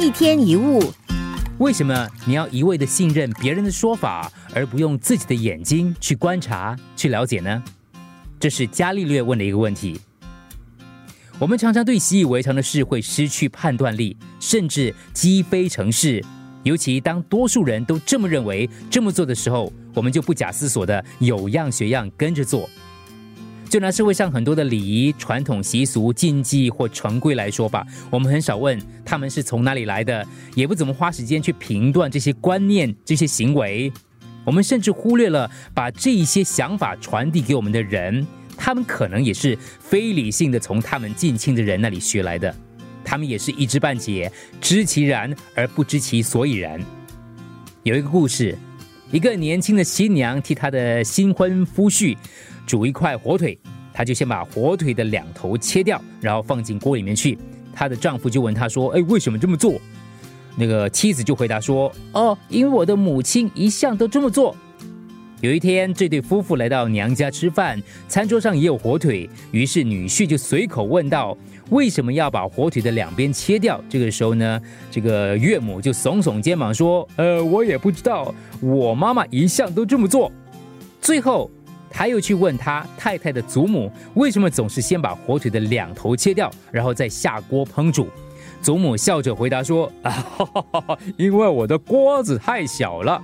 一天一物，为什么你要一味的信任别人的说法，而不用自己的眼睛去观察、去了解呢？这是伽利略问的一个问题。我们常常对习以为常的事会失去判断力，甚至积非成是。尤其当多数人都这么认为、这么做的时候，我们就不假思索的有样学样跟着做。就拿社会上很多的礼仪、传统习俗、禁忌或成规来说吧，我们很少问他们是从哪里来的，也不怎么花时间去评断这些观念、这些行为。我们甚至忽略了把这些想法传递给我们的人，他们可能也是非理性的从他们近亲的人那里学来的。他们也是一知半解，知其然而不知其所以然。有一个故事，一个年轻的新娘替她的新婚夫婿煮一块火腿，她就先把火腿的两头切掉，然后放进锅里面去。她的丈夫就问她说：“哎，为什么这么做？”那个妻子就回答说：“哦，因为我的母亲一向都这么做。”有一天，这对夫妇来到娘家吃饭，餐桌上也有火腿，于是女婿就随口问道。为什么要把火腿的两边切掉？这个时候呢，这个岳母就耸耸肩膀说：“呃，我也不知道，我妈妈一向都这么做。”最后，他又去问他太太的祖母，为什么总是先把火腿的两头切掉，然后再下锅烹煮？祖母笑着回答说：“啊，因为我的锅子太小了。”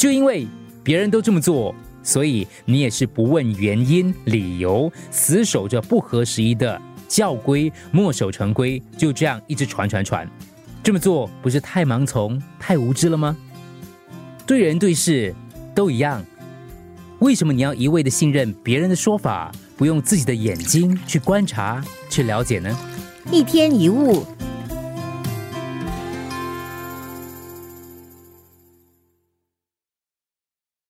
就因为别人都这么做。所以你也是不问原因、理由，死守着不合时宜的教规，墨守成规，就这样一直传传传。这么做不是太盲从、太无知了吗？对人对事都一样，为什么你要一味的信任别人的说法，不用自己的眼睛去观察、去了解呢？一天一物。